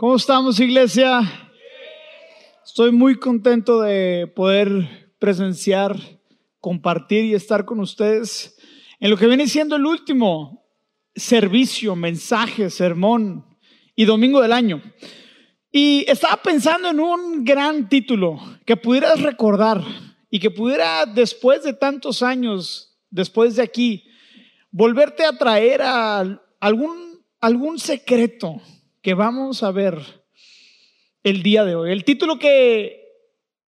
¿Cómo estamos, iglesia? Estoy muy contento de poder presenciar, compartir y estar con ustedes en lo que viene siendo el último servicio, mensaje, sermón y domingo del año. Y estaba pensando en un gran título que pudieras recordar y que pudiera después de tantos años, después de aquí, volverte a traer algún, algún secreto que vamos a ver el día de hoy. El título que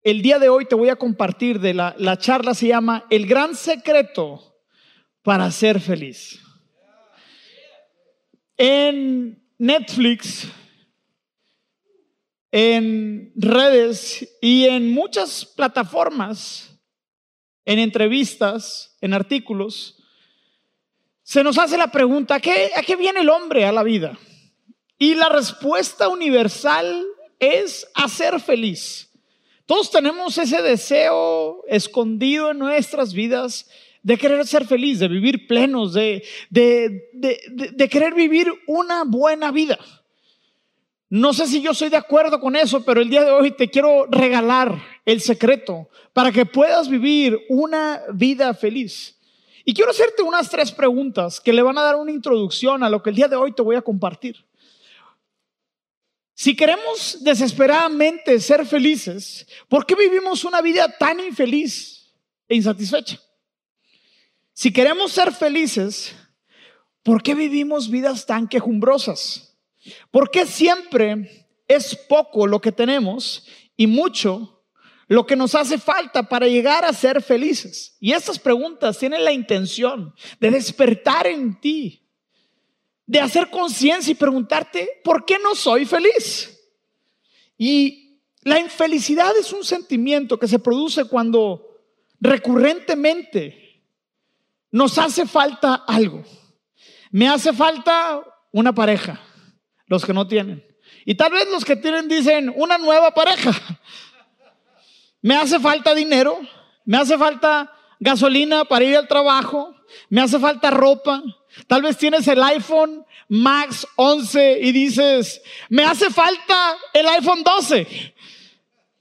el día de hoy te voy a compartir de la, la charla se llama El gran secreto para ser feliz. En Netflix, en redes y en muchas plataformas, en entrevistas, en artículos, se nos hace la pregunta, ¿a qué, ¿a qué viene el hombre a la vida? Y la respuesta universal es hacer feliz. Todos tenemos ese deseo escondido en nuestras vidas de querer ser feliz, de vivir plenos, de, de, querer vivir una buena vida. No sé si yo estoy de acuerdo con eso, pero el día de hoy te quiero regalar el secreto para que puedas vivir una vida feliz. Y quiero hacerte unas tres preguntas que le van a dar una introducción a lo que el día de hoy te voy a compartir. Si queremos desesperadamente ser felices, ¿por qué vivimos una vida tan infeliz e insatisfecha? Si queremos ser felices, ¿por qué vivimos vidas tan quejumbrosas? ¿Por qué siempre es poco lo que tenemos y mucho lo que nos hace falta para llegar a ser felices? Y estas preguntas tienen la intención de despertar en ti de hacer conciencia y preguntarte, ¿por qué no soy feliz? Y la infelicidad es un sentimiento que se produce cuando recurrentemente nos hace falta algo. Me hace falta una pareja, los que no tienen. Y tal vez los que tienen dicen, una nueva pareja. Me hace falta dinero, me hace falta gasolina para ir al trabajo, me hace falta ropa, Tal vez tienes el iPhone Max 11 y dices, me hace falta el iPhone 12.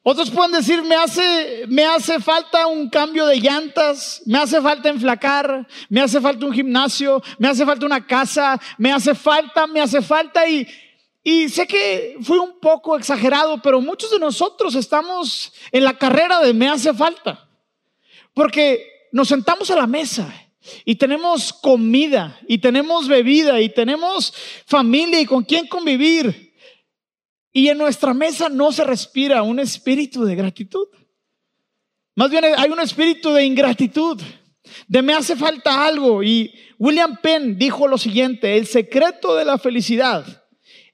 Otros pueden decir, me hace, me hace falta un cambio de llantas, me hace falta enflacar, me hace falta un gimnasio, me hace falta una casa, me hace falta, me hace falta y, y sé que fui un poco exagerado, pero muchos de nosotros estamos en la carrera de me hace falta. Porque nos sentamos a la mesa y tenemos comida, y tenemos bebida, y tenemos familia y con quién convivir. Y en nuestra mesa no se respira un espíritu de gratitud. Más bien hay un espíritu de ingratitud, de me hace falta algo. Y William Penn dijo lo siguiente, el secreto de la felicidad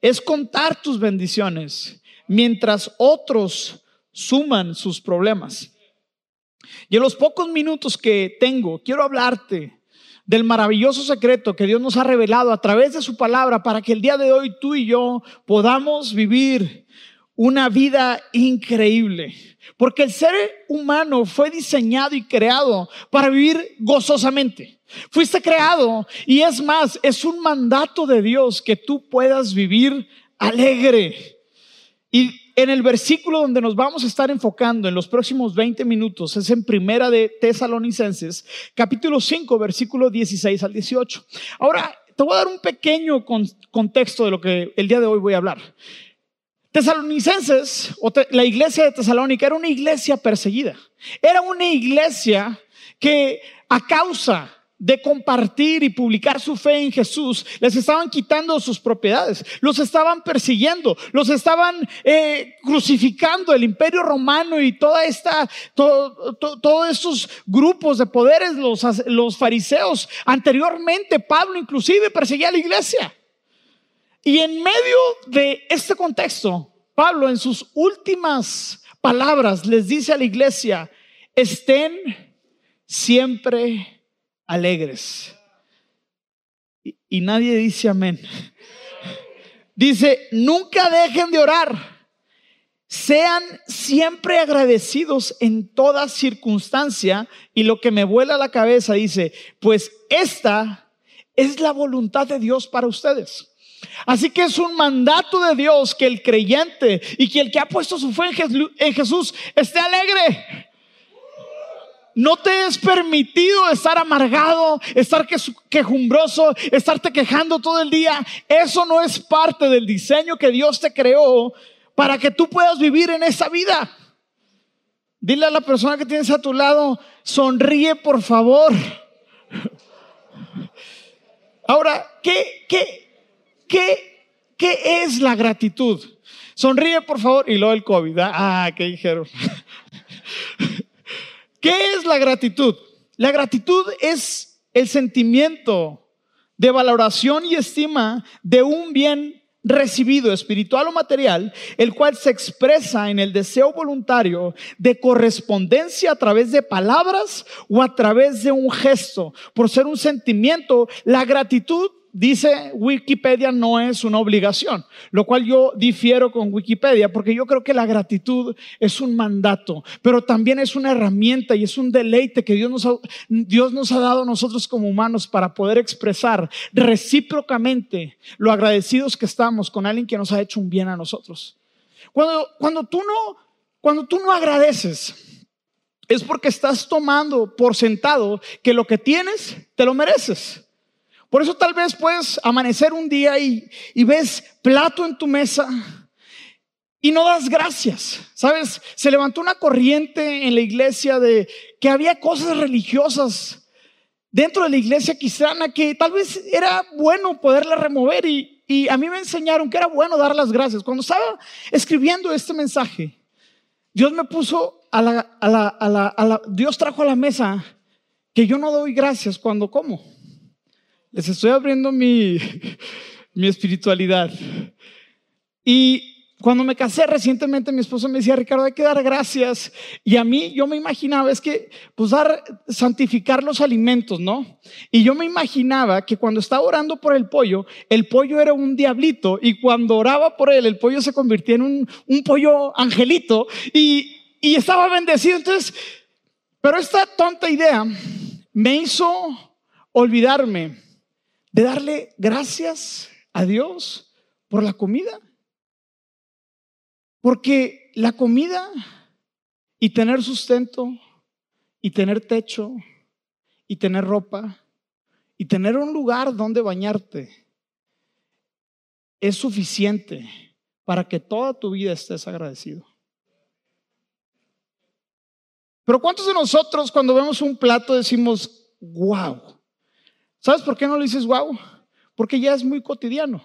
es contar tus bendiciones mientras otros suman sus problemas. Y en los pocos minutos que tengo, quiero hablarte del maravilloso secreto que Dios nos ha revelado a través de su palabra para que el día de hoy tú y yo podamos vivir una vida increíble. Porque el ser humano fue diseñado y creado para vivir gozosamente. Fuiste creado y es más, es un mandato de Dios que tú puedas vivir alegre. Y en el versículo donde nos vamos a estar enfocando en los próximos 20 minutos es en Primera de Tesalonicenses, capítulo 5, versículo 16 al 18. Ahora, te voy a dar un pequeño contexto de lo que el día de hoy voy a hablar. Tesalonicenses, o la iglesia de Tesalónica, era una iglesia perseguida. Era una iglesia que a causa de compartir y publicar su fe en Jesús, les estaban quitando sus propiedades, los estaban persiguiendo, los estaban eh, crucificando el imperio romano y toda esta, todos estos grupos de poderes, los, los fariseos. Anteriormente, Pablo inclusive perseguía a la iglesia. Y en medio de este contexto, Pablo en sus últimas palabras les dice a la iglesia, estén siempre alegres. Y, nadie dice amén. Dice, nunca dejen de orar. Sean siempre agradecidos en toda circunstancia. Y lo que me vuela la cabeza dice, pues esta es la voluntad de Dios para ustedes. Así que es un mandato de Dios que el creyente y que el que ha puesto su fe en Jesús esté alegre. No te es permitido estar amargado, estar quejumbroso, estarte quejando todo el día. Eso no es parte del diseño que Dios te creó para que tú puedas vivir en esa vida. Dile a la persona que tienes a tu lado, sonríe por favor. Ahora, ¿qué, qué, qué, qué es la gratitud? Sonríe por favor y luego el COVID. Ah, ¿qué dijeron? ¿Qué es la gratitud? La gratitud es el sentimiento de valoración y estima de un bien recibido, espiritual o material, el cual se expresa en el deseo voluntario de correspondencia a través de palabras o a través de un gesto. Por ser un sentimiento, la gratitud dice Wikipedia no es una obligación, lo cual yo difiero con Wikipedia porque yo creo que la gratitud es un mandato, pero también es una herramienta y es un deleite que Dios nos ha, dado a nosotros como humanos para poder expresar recíprocamente lo agradecidos que estamos con alguien que nos ha hecho un bien a nosotros. Cuando, cuando, tú, no, cuando tú no agradeces, es porque estás tomando por sentado que lo que tienes te lo mereces. Por eso tal vez puedes amanecer un día y, ves plato en tu mesa y no das gracias. ¿Sabes? Se levantó una corriente en la iglesia de que había cosas religiosas dentro de la iglesia cristiana que tal vez era bueno poderla remover y, a mí me enseñaron que era bueno dar las gracias. Cuando estaba escribiendo este mensaje, Dios me puso a la, a la, a la Dios trajo a la mesa que yo no doy gracias cuando como. Les estoy abriendo mi, mi espiritualidad. Y cuando me casé recientemente, mi esposo me decía, Ricardo, hay que dar gracias. Y a mí, yo me imaginaba, es que, pues, dar, santificar los alimentos, ¿no? Y yo me imaginaba que cuando estaba orando por el pollo, el pollo era un diablito. Y cuando oraba por él, el pollo se convirtió en un, un pollo angelito. Y, y estaba bendecido. Entonces, pero esta tonta idea me hizo olvidarme de darle gracias a Dios por la comida. Porque la comida y tener sustento y tener techo y tener ropa y tener un lugar donde bañarte es suficiente para que toda tu vida estés agradecido. Pero ¿cuántos de nosotros cuando vemos un plato decimos, wow? ¿Sabes por qué no le dices wow? Porque ya es muy cotidiano.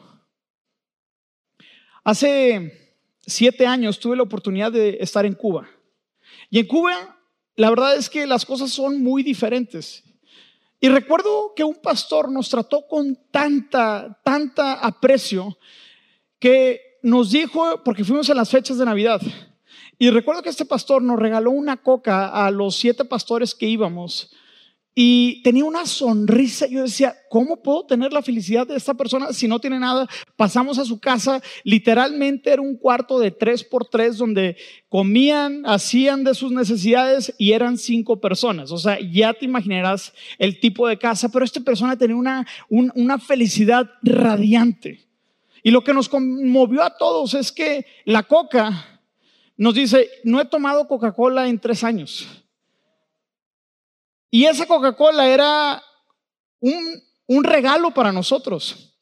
Hace siete años tuve la oportunidad de estar en Cuba. Y en Cuba, la verdad es que las cosas son muy diferentes. Y recuerdo que un pastor nos trató con tanta, tanta aprecio que nos dijo, porque fuimos en las fechas de Navidad, y recuerdo que este pastor nos regaló una coca a los siete pastores que íbamos y tenía una sonrisa. Yo decía, ¿cómo puedo tener la felicidad de esta persona si no tiene nada? Pasamos a su casa, literalmente era un cuarto de tres por tres donde comían, hacían de sus necesidades y eran cinco personas. O sea, ya te imaginarás el tipo de casa, pero esta persona tenía una, una felicidad radiante. Y lo que nos conmovió a todos es que la coca nos dice, no he tomado Coca-Cola en tres años. Y esa Coca-Cola era un, regalo para nosotros.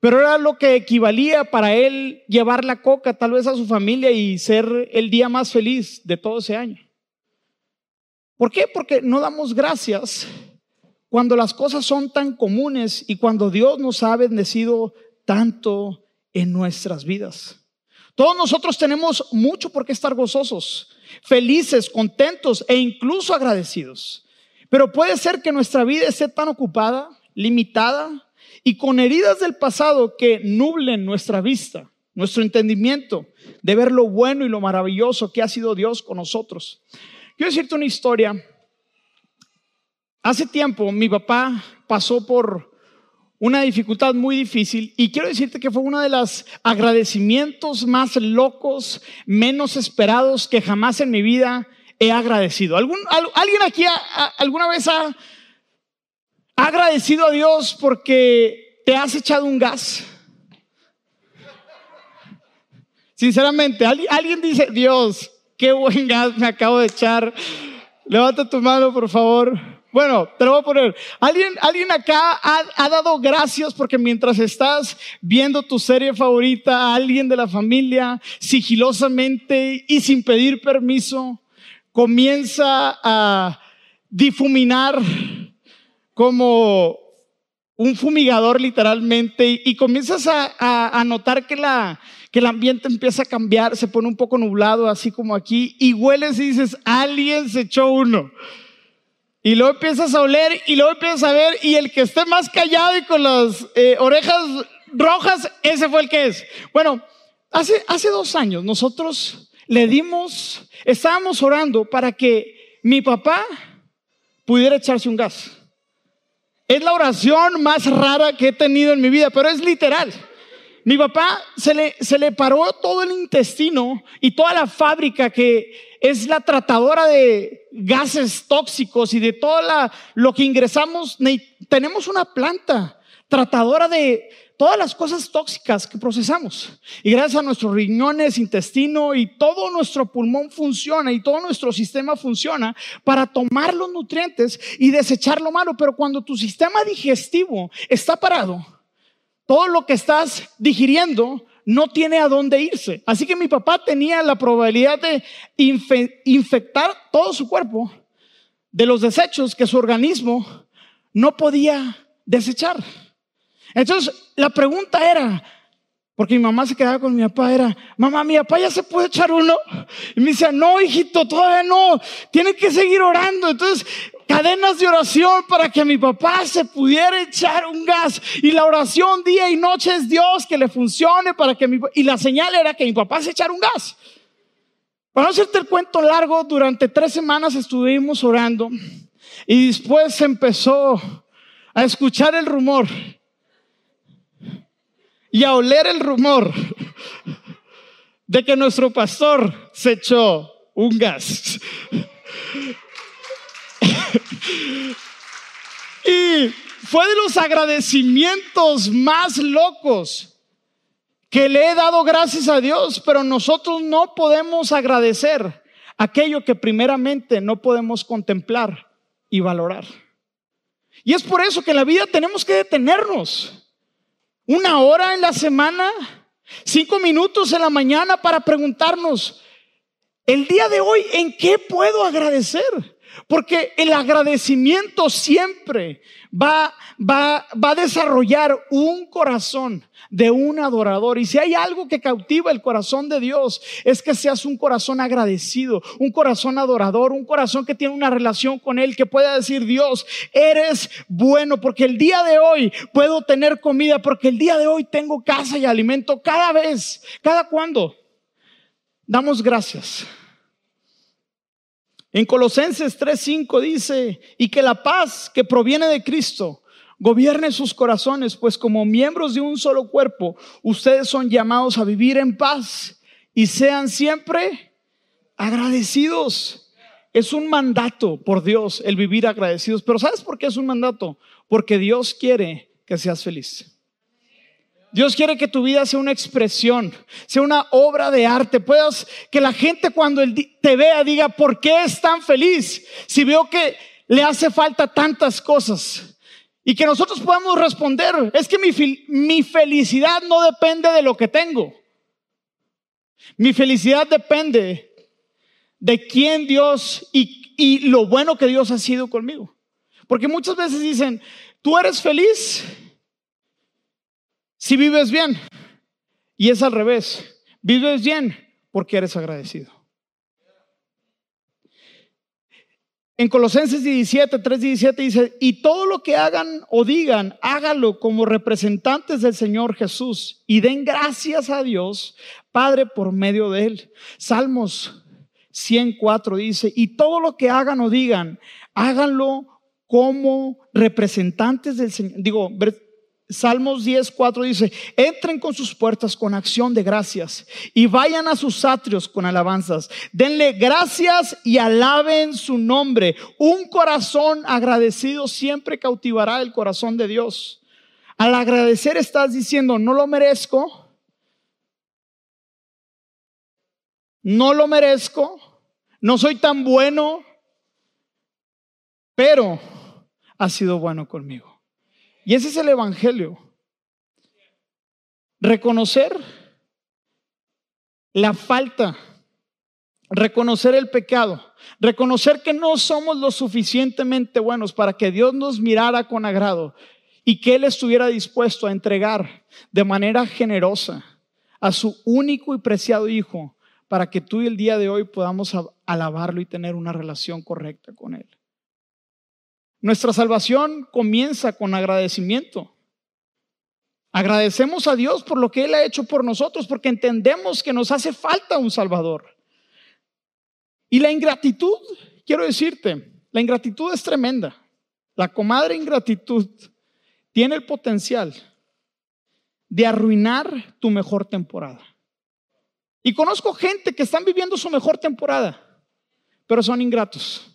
Pero era lo que equivalía para él llevar la coca tal vez a su familia y ser el día más feliz de todo ese año. ¿Por qué? Porque no damos gracias cuando las cosas son tan comunes y cuando Dios nos ha bendecido tanto en nuestras vidas. Todos nosotros tenemos mucho por qué estar gozosos, felices, contentos e incluso agradecidos. Pero puede ser que nuestra vida esté tan ocupada, limitada y con heridas del pasado que nublen nuestra vista, nuestro entendimiento de ver lo bueno y lo maravilloso que ha sido Dios con nosotros. Quiero decirte una historia. Hace tiempo mi papá pasó por una dificultad muy difícil y quiero decirte que fue uno de los agradecimientos más locos, menos esperados que jamás en mi vida he agradecido. ¿Algún, ¿Alguien aquí alguna vez ha, agradecido a Dios porque te has echado un gas? Sinceramente, alguien dice, Dios, qué buen gas me acabo de echar. Levanta tu mano, por favor. Bueno, te lo voy a poner. ¿Alguien, alguien acá ha, dado gracias porque mientras estás viendo tu serie favorita, alguien de la familia, sigilosamente y sin pedir permiso, comienza a difuminar como un fumigador literalmente y, comienzas a, notar que, la, que el ambiente empieza a cambiar, se pone un poco nublado, así como aquí, y hueles y dices, alguien se echó uno. Y luego empiezas a oler y luego empiezas a ver y el que esté más callado y con las eh, orejas rojas, ese fue el que es. Bueno, hace, hace dos años nosotros le dimos, estábamos orando para que mi papá pudiera echarse un gas. Es la oración más rara que he tenido en mi vida, pero es literal. Mi papá se le, se le paró todo el intestino y toda la fábrica que es la tratadora de gases tóxicos y de todo lo que ingresamos. Tenemos una planta tratadora de todas las cosas tóxicas que procesamos. Y gracias a nuestros riñones, intestino y todo nuestro pulmón funciona y todo nuestro sistema funciona para tomar los nutrientes y desechar lo malo. Pero cuando tu sistema digestivo está parado, todo lo que estás digiriendo no tiene a dónde irse. Así que mi papá tenía la probabilidad de infectar todo su cuerpo de los desechos que su organismo no podía desechar. Entonces, la pregunta era, porque mi mamá se quedaba con mi papá, era, mamá, mi papá ya se puede echar uno. Y me decía, no, hijito, todavía no, tiene que seguir orando. Entonces, cadenas de oración para que mi papá se pudiera echar un gas. Y la oración día y noche es Dios que le funcione para que mi Y la señal era que mi papá se echara un gas. Para no hacerte el cuento largo, durante tres semanas estuvimos orando y después empezó a escuchar el rumor y a oler el rumor de que nuestro pastor se echó un gas. y fue de los agradecimientos más locos que le he dado gracias a Dios, pero nosotros no podemos agradecer aquello que primeramente no podemos contemplar y valorar. Y es por eso que en la vida tenemos que detenernos una hora en la semana, cinco minutos en la mañana para preguntarnos, el día de hoy, ¿en qué puedo agradecer? Porque el agradecimiento siempre va, va, va a desarrollar un corazón de un adorador. Y si hay algo que cautiva el corazón de Dios, es que seas un corazón agradecido, un corazón adorador, un corazón que tiene una relación con Él, que pueda decir, Dios, eres bueno, porque el día de hoy puedo tener comida, porque el día de hoy tengo casa y alimento cada vez, cada cuando. Damos gracias. En Colosenses 3:5 dice, y que la paz que proviene de Cristo gobierne sus corazones, pues como miembros de un solo cuerpo, ustedes son llamados a vivir en paz y sean siempre agradecidos. Es un mandato por Dios el vivir agradecidos, pero ¿sabes por qué es un mandato? Porque Dios quiere que seas feliz. Dios quiere que tu vida sea una expresión, sea una obra de arte. Puedas que la gente cuando te vea diga, ¿por qué es tan feliz? Si veo que le hace falta tantas cosas. Y que nosotros podamos responder, es que mi, mi felicidad no depende de lo que tengo. Mi felicidad depende de quién Dios y, y lo bueno que Dios ha sido conmigo. Porque muchas veces dicen, tú eres feliz si vives bien. Y es al revés. Vives bien porque eres agradecido. En Colosenses 17, 3, 17 dice, y todo lo que hagan o digan, hágalo como representantes del Señor Jesús y den gracias a Dios, Padre, por medio de Él. Salmos 104 dice, y todo lo que hagan o digan, háganlo como representantes del Señor. Digo, Salmos 10, 4 dice, entren con sus puertas con acción de gracias y vayan a sus atrios con alabanzas. Denle gracias y alaben su nombre. Un corazón agradecido siempre cautivará el corazón de Dios. Al agradecer estás diciendo, no lo merezco, no lo merezco, no soy tan bueno, pero ha sido bueno conmigo. Y ese es el Evangelio. Reconocer la falta, reconocer el pecado, reconocer que no somos lo suficientemente buenos para que Dios nos mirara con agrado y que Él estuviera dispuesto a entregar de manera generosa a su único y preciado Hijo para que tú y el día de hoy podamos alabarlo y tener una relación correcta con Él. Nuestra salvación comienza con agradecimiento. Agradecemos a Dios por lo que Él ha hecho por nosotros, porque entendemos que nos hace falta un Salvador. Y la ingratitud, quiero decirte, la ingratitud es tremenda. La comadre ingratitud tiene el potencial de arruinar tu mejor temporada. Y conozco gente que están viviendo su mejor temporada, pero son ingratos.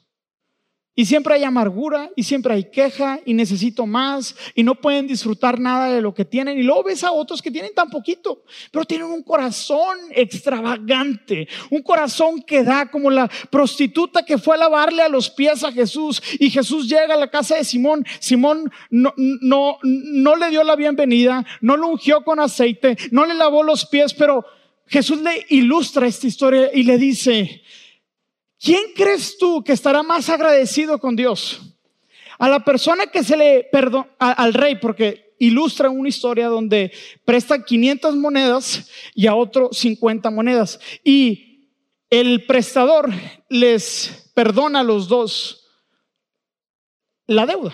Y siempre hay amargura y siempre hay queja y necesito más y no pueden disfrutar nada de lo que tienen. Y luego ves a otros que tienen tan poquito, pero tienen un corazón extravagante, un corazón que da como la prostituta que fue a lavarle a los pies a Jesús y Jesús llega a la casa de Simón. Simón no, no, no le dio la bienvenida, no lo ungió con aceite, no le lavó los pies, pero Jesús le ilustra esta historia y le dice, ¿Quién crees tú que estará más agradecido con Dios? A la persona que se le perdona, al rey, porque ilustra una historia donde presta 500 monedas y a otro 50 monedas. Y el prestador les perdona a los dos la deuda.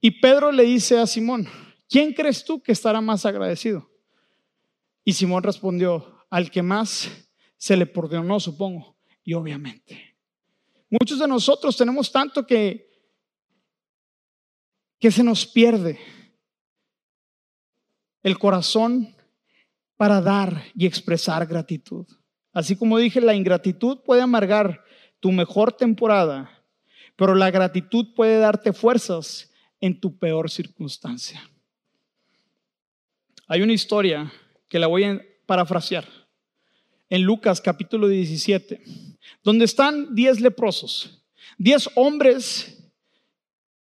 Y Pedro le dice a Simón, ¿quién crees tú que estará más agradecido? Y Simón respondió, al que más se le perdonó, supongo. Y obviamente, muchos de nosotros tenemos tanto que, que se nos pierde el corazón para dar y expresar gratitud. Así como dije, la ingratitud puede amargar tu mejor temporada, pero la gratitud puede darte fuerzas en tu peor circunstancia. Hay una historia que la voy a parafrasear en Lucas capítulo 17, donde están diez leprosos, diez hombres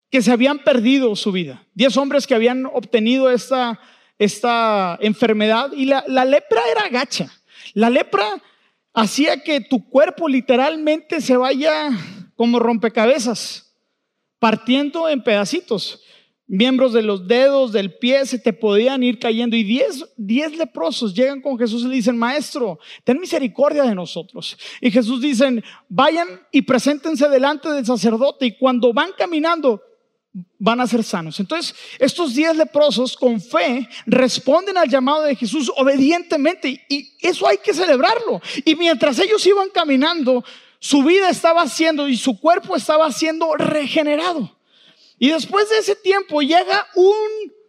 que se habían perdido su vida, diez hombres que habían obtenido esta, esta enfermedad y la, la lepra era gacha. La lepra hacía que tu cuerpo literalmente se vaya como rompecabezas, partiendo en pedacitos miembros de los dedos, del pie, se te podían ir cayendo. Y diez, diez leprosos llegan con Jesús y le dicen, maestro, ten misericordia de nosotros. Y Jesús dicen, vayan y preséntense delante del sacerdote. Y cuando van caminando, van a ser sanos. Entonces, estos diez leprosos con fe responden al llamado de Jesús obedientemente. Y eso hay que celebrarlo. Y mientras ellos iban caminando, su vida estaba siendo y su cuerpo estaba siendo regenerado. Y después de ese tiempo llega un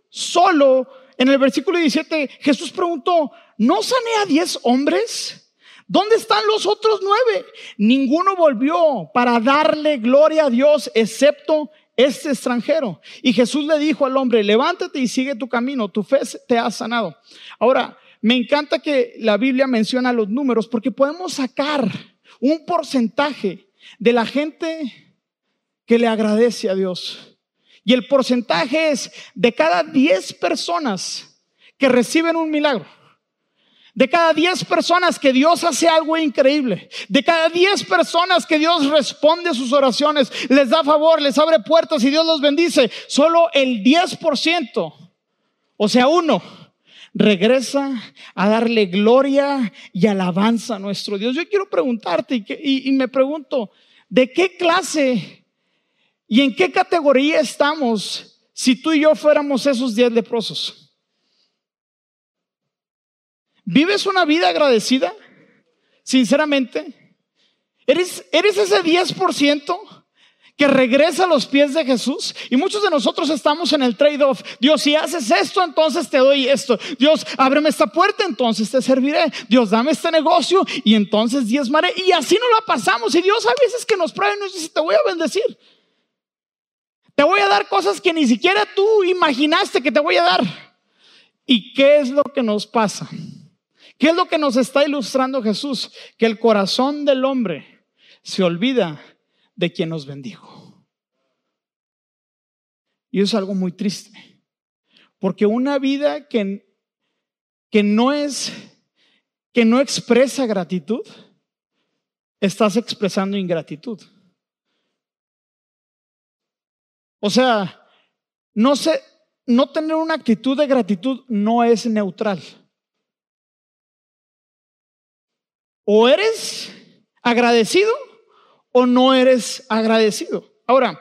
solo, en el versículo 17, Jesús preguntó, ¿no sané a diez hombres? ¿Dónde están los otros nueve? Ninguno volvió para darle gloria a Dios excepto este extranjero. Y Jesús le dijo al hombre, levántate y sigue tu camino, tu fe te ha sanado. Ahora, me encanta que la Biblia menciona los números porque podemos sacar un porcentaje de la gente que le agradece a Dios. Y el porcentaje es de cada 10 personas que reciben un milagro. De cada 10 personas que Dios hace algo increíble. De cada 10 personas que Dios responde a sus oraciones, les da favor, les abre puertas y Dios los bendice. Solo el 10%, o sea, uno, regresa a darle gloria y alabanza a nuestro Dios. Yo quiero preguntarte y, y me pregunto, ¿de qué clase ¿Y en qué categoría estamos si tú y yo fuéramos esos diez leprosos? ¿Vives una vida agradecida? Sinceramente. ¿Eres, eres ese 10% que regresa a los pies de Jesús? Y muchos de nosotros estamos en el trade-off. Dios, si haces esto, entonces te doy esto. Dios, ábreme esta puerta, entonces te serviré. Dios, dame este negocio y entonces diezmaré. Y así no la pasamos. Y Dios a veces que nos prueba y nos dice, te voy a bendecir. Te voy a dar cosas que ni siquiera tú imaginaste que te voy a dar. ¿Y qué es lo que nos pasa? ¿Qué es lo que nos está ilustrando Jesús? Que el corazón del hombre se olvida de quien nos bendijo. Y es algo muy triste. Porque una vida que, que no es, que no expresa gratitud, estás expresando ingratitud. O sea, no sé, no tener una actitud de gratitud no es neutral. O eres agradecido o no eres agradecido. Ahora,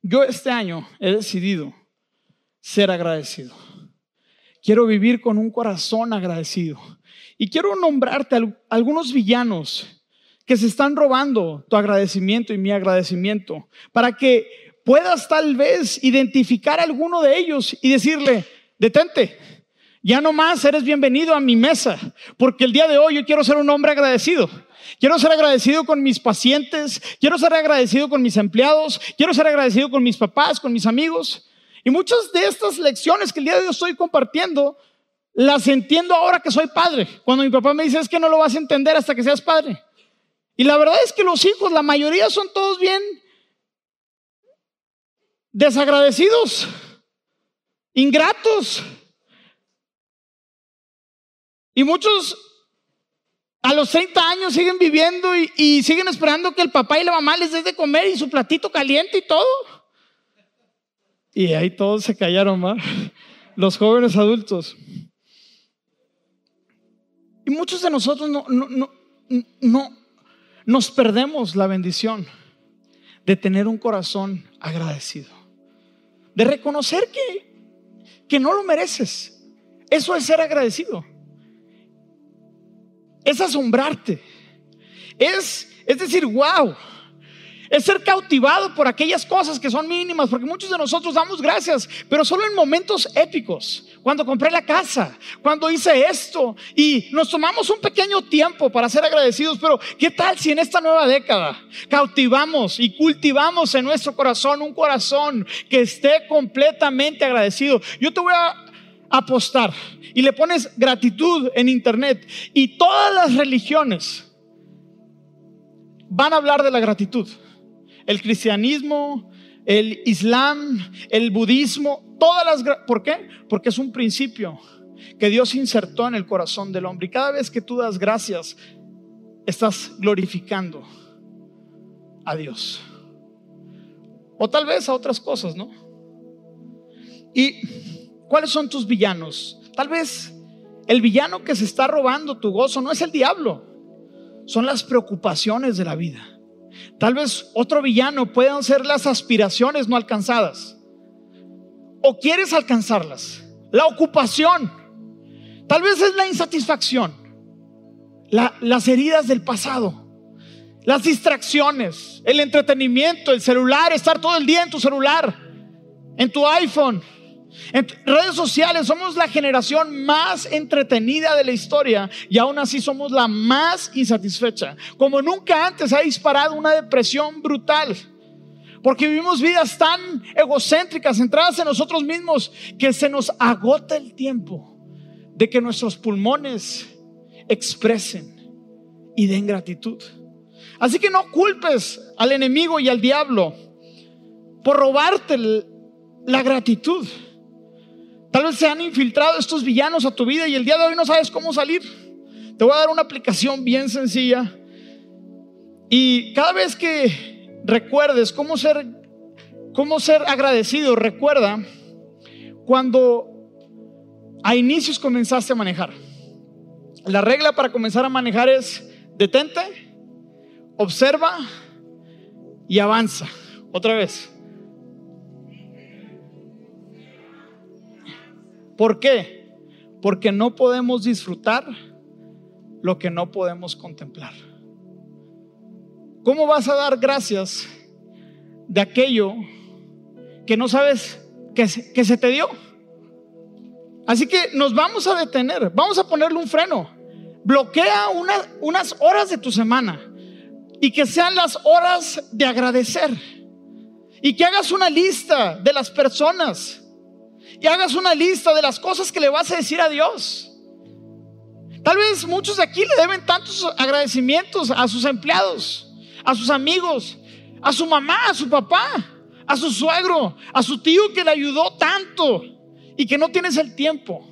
yo este año he decidido ser agradecido. Quiero vivir con un corazón agradecido. Y quiero nombrarte algunos villanos que se están robando tu agradecimiento y mi agradecimiento, para que puedas tal vez identificar a alguno de ellos y decirle, detente, ya no más eres bienvenido a mi mesa, porque el día de hoy yo quiero ser un hombre agradecido. Quiero ser agradecido con mis pacientes, quiero ser agradecido con mis empleados, quiero ser agradecido con mis papás, con mis amigos. Y muchas de estas lecciones que el día de hoy estoy compartiendo, las entiendo ahora que soy padre. Cuando mi papá me dice es que no lo vas a entender hasta que seas padre. Y la verdad es que los hijos, la mayoría son todos bien desagradecidos, ingratos. Y muchos a los 30 años siguen viviendo y, siguen esperando que el papá y la mamá les den de comer y su platito caliente y todo. Y ahí todos se callaron más, los jóvenes adultos. Y muchos de nosotros no, no, no, no, nos perdemos la bendición de tener un corazón agradecido, de reconocer que, que no lo mereces. Eso es ser agradecido. Es asombrarte. Es, es decir, wow, es ser cautivado por aquellas cosas que son mínimas, porque muchos de nosotros damos gracias, pero solo en momentos épicos, cuando compré la casa, cuando hice esto, y nos tomamos un pequeño tiempo para ser agradecidos, pero ¿qué tal si en esta nueva década cautivamos y cultivamos en nuestro corazón un corazón que esté completamente agradecido? Yo te voy a apostar y le pones gratitud en internet y todas las religiones van a hablar de la gratitud el cristianismo, el islam, el budismo, todas las... ¿Por qué? Porque es un principio que Dios insertó en el corazón del hombre. Y cada vez que tú das gracias, estás glorificando a Dios. O tal vez a otras cosas, ¿no? ¿Y cuáles son tus villanos? Tal vez el villano que se está robando tu gozo no es el diablo, son las preocupaciones de la vida. Tal vez otro villano puedan ser las aspiraciones no alcanzadas. O quieres alcanzarlas. La ocupación. Tal vez es la insatisfacción. las heridas del pasado. Las distracciones. El entretenimiento. El celular. Estar todo el día en tu celular. En tu iPhone en redes sociales somos la generación más entretenida de la historia y aún así somos la más insatisfecha. Como nunca antes ha disparado una depresión brutal. Porque vivimos vidas tan egocéntricas, centradas en nosotros mismos, que se nos agota el tiempo de que nuestros pulmones expresen y den gratitud. Así que no culpes al enemigo y al diablo por robarte la gratitud. Tal vez se han infiltrado estos villanos a tu vida y el día de hoy no sabes cómo salir. Te voy a dar una aplicación bien sencilla. Y cada vez que recuerdes cómo ser, cómo ser agradecido, recuerda cuando a inicios comenzaste a manejar. La regla para comenzar a manejar es detente, observa y avanza. Otra vez. ¿Por qué? Porque no podemos disfrutar lo que no podemos contemplar. ¿Cómo vas a dar gracias de aquello que no sabes que se, te dio? Así que nos vamos a detener, vamos a ponerle un freno. Bloquea unas horas de tu semana y que sean las horas de agradecer. Y que hagas una lista de las personas y hagas una lista de las cosas que le vas a decir a Dios. Tal vez muchos de aquí le deben tantos agradecimientos a sus empleados, a sus amigos, a su mamá, a su papá, a su suegro, a su tío que le ayudó tanto y que no tienes el tiempo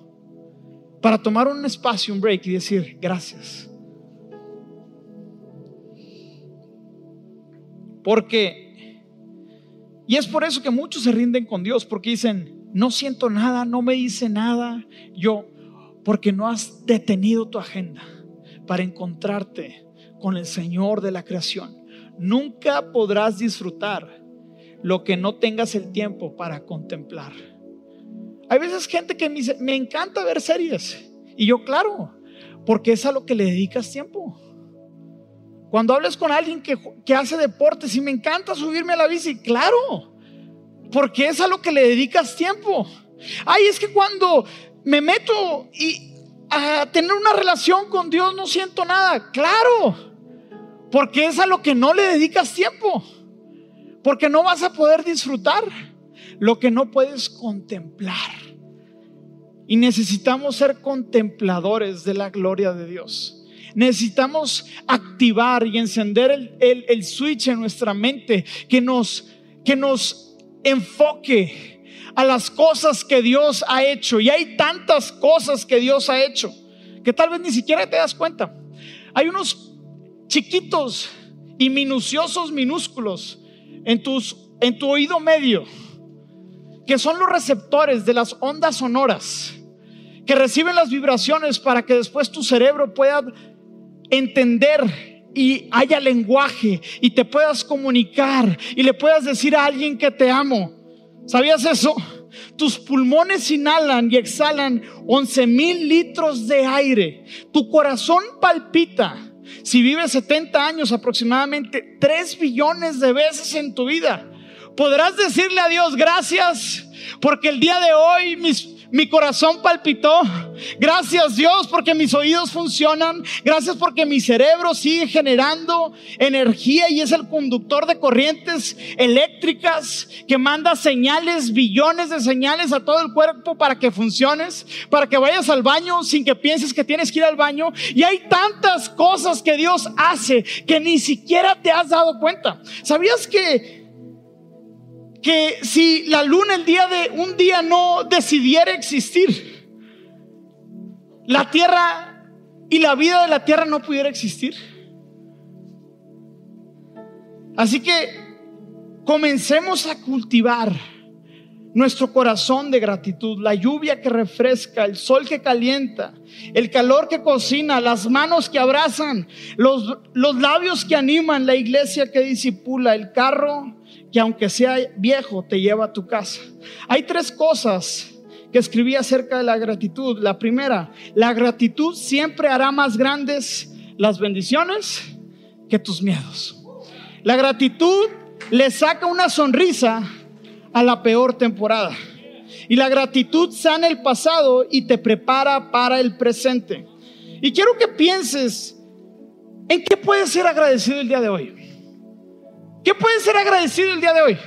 para tomar un espacio, un break y decir gracias. Porque, y es por eso que muchos se rinden con Dios, porque dicen, no siento nada, no me dice nada, yo, porque no has detenido tu agenda para encontrarte con el Señor de la creación. Nunca podrás disfrutar lo que no tengas el tiempo para contemplar. Hay veces gente que me dice, me encanta ver series. Y yo, claro, porque es a lo que le dedicas tiempo. Cuando hables con alguien que, que hace deportes y me encanta subirme a la bici, claro, porque es a lo que le dedicas tiempo. Ay, es que cuando me meto y a tener una relación con Dios no siento nada, claro, porque es a lo que no le dedicas tiempo. Porque no vas a poder disfrutar lo que no puedes contemplar. Y necesitamos ser contempladores de la gloria de Dios. Necesitamos activar y encender el, switch en nuestra mente que nos, que nos enfoque a las cosas que Dios ha hecho. Y hay tantas cosas que Dios ha hecho que tal vez ni siquiera te das cuenta. Hay unos chiquitos y minuciosos minúsculos en, tus, en tu oído medio, que son los receptores de las ondas sonoras, que reciben las vibraciones para que después tu cerebro pueda entender y haya lenguaje y te puedas comunicar y le puedas decir a alguien que te amo. ¿Sabías eso? Tus pulmones inhalan y exhalan 11 mil litros de aire. Tu corazón palpita si vives 70 años aproximadamente 3 billones de veces en tu vida, podrás decirle a Dios gracias porque el día de hoy mis mi corazón palpitó. Gracias Dios porque mis oídos funcionan. Gracias porque mi cerebro sigue generando energía y es el conductor de corrientes eléctricas que manda señales, billones de señales a todo el cuerpo para que funciones, para que vayas al baño sin que pienses que tienes que ir al baño. Y hay tantas cosas que Dios hace que ni siquiera te has dado cuenta. ¿Sabías que que si la luna el día de un día no decidiera existir, la tierra y la vida de la tierra no pudiera existir. Así que comencemos a cultivar nuestro corazón de gratitud, la lluvia que refresca, el sol que calienta, el calor que cocina, las manos que abrazan, los, los labios que animan, la iglesia que disipula, el carro que aunque sea viejo te lleva a tu casa. Hay tres cosas que escribí acerca de la gratitud. La primera, la gratitud siempre hará más grandes las bendiciones que tus miedos. La gratitud le saca una sonrisa a la peor temporada. Y la gratitud sana el pasado y te prepara para el presente. Y quiero que pienses en qué puedes ser agradecido el día de hoy. ¿Qué puede ser agradecido el día de hoy?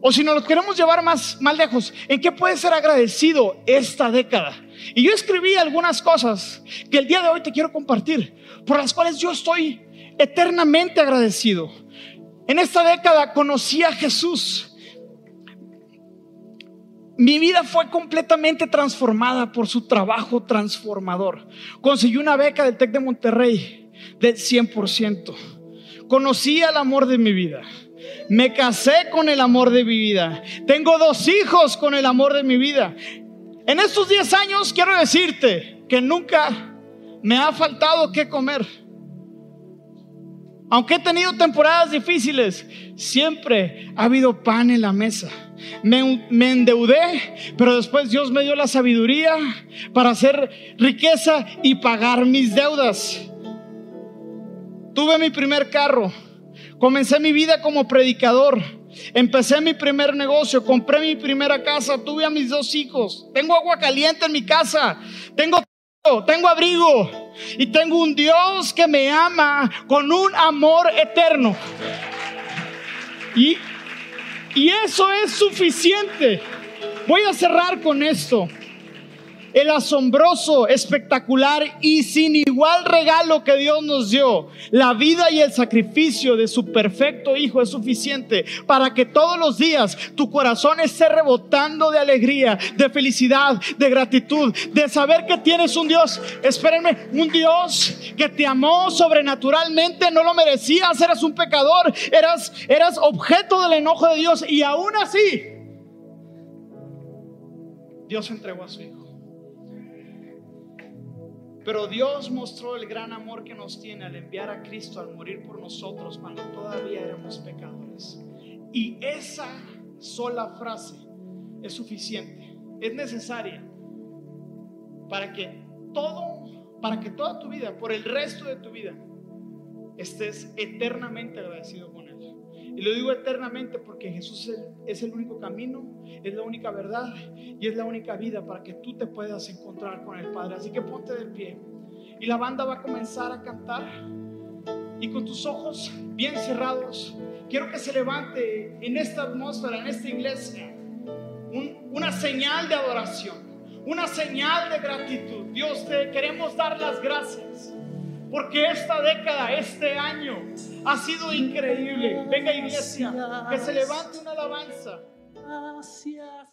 O si nos lo queremos llevar más, más lejos, ¿en qué puede ser agradecido esta década? Y yo escribí algunas cosas que el día de hoy te quiero compartir, por las cuales yo estoy eternamente agradecido. En esta década conocí a Jesús. Mi vida fue completamente transformada por su trabajo transformador. Conseguí una beca del TEC de Monterrey del 100% conocí el amor de mi vida. Me casé con el amor de mi vida. Tengo dos hijos con el amor de mi vida. En estos 10 años quiero decirte que nunca me ha faltado qué comer. Aunque he tenido temporadas difíciles, siempre ha habido pan en la mesa. Me, me, endeudé, pero después Dios me dio la sabiduría para hacer riqueza y pagar mis deudas. Tuve mi primer carro. Comencé mi vida como predicador. Empecé mi primer negocio. Compré mi primera casa. Tuve a mis dos hijos. Tengo agua caliente en mi casa. Tengo tengo abrigo y tengo un Dios que me ama con un amor eterno. Y, y eso es suficiente Voy a cerrar con esto el asombroso, espectacular y sin igual regalo que Dios nos dio, la vida y el sacrificio de su perfecto Hijo es suficiente para que todos los días tu corazón esté rebotando de alegría, de felicidad, de gratitud, de saber que tienes un Dios, espérenme, un Dios que te amó sobrenaturalmente, no lo merecías, eras un pecador, eras, eras objeto del enojo de Dios y aún así Dios entregó a su Hijo. Pero Dios mostró el gran amor que nos tiene al enviar a Cristo al morir por nosotros cuando todavía éramos pecadores. Y esa sola frase es suficiente, es necesaria para que todo, para que toda tu vida, por el resto de tu vida, estés eternamente agradecido con Él. Y lo digo eternamente porque Jesús es el único camino, es la única verdad y es la única vida para que tú te puedas encontrar con el Padre. Así que ponte de pie y la banda va a comenzar a cantar. Y con tus ojos bien cerrados, quiero que se levante en esta atmósfera, en esta iglesia, una señal de adoración, una señal de gratitud. Dios, te queremos dar las gracias porque esta década, este año, ha sido increíble. Venga iglesia, que se levante una alabanza. Gracias.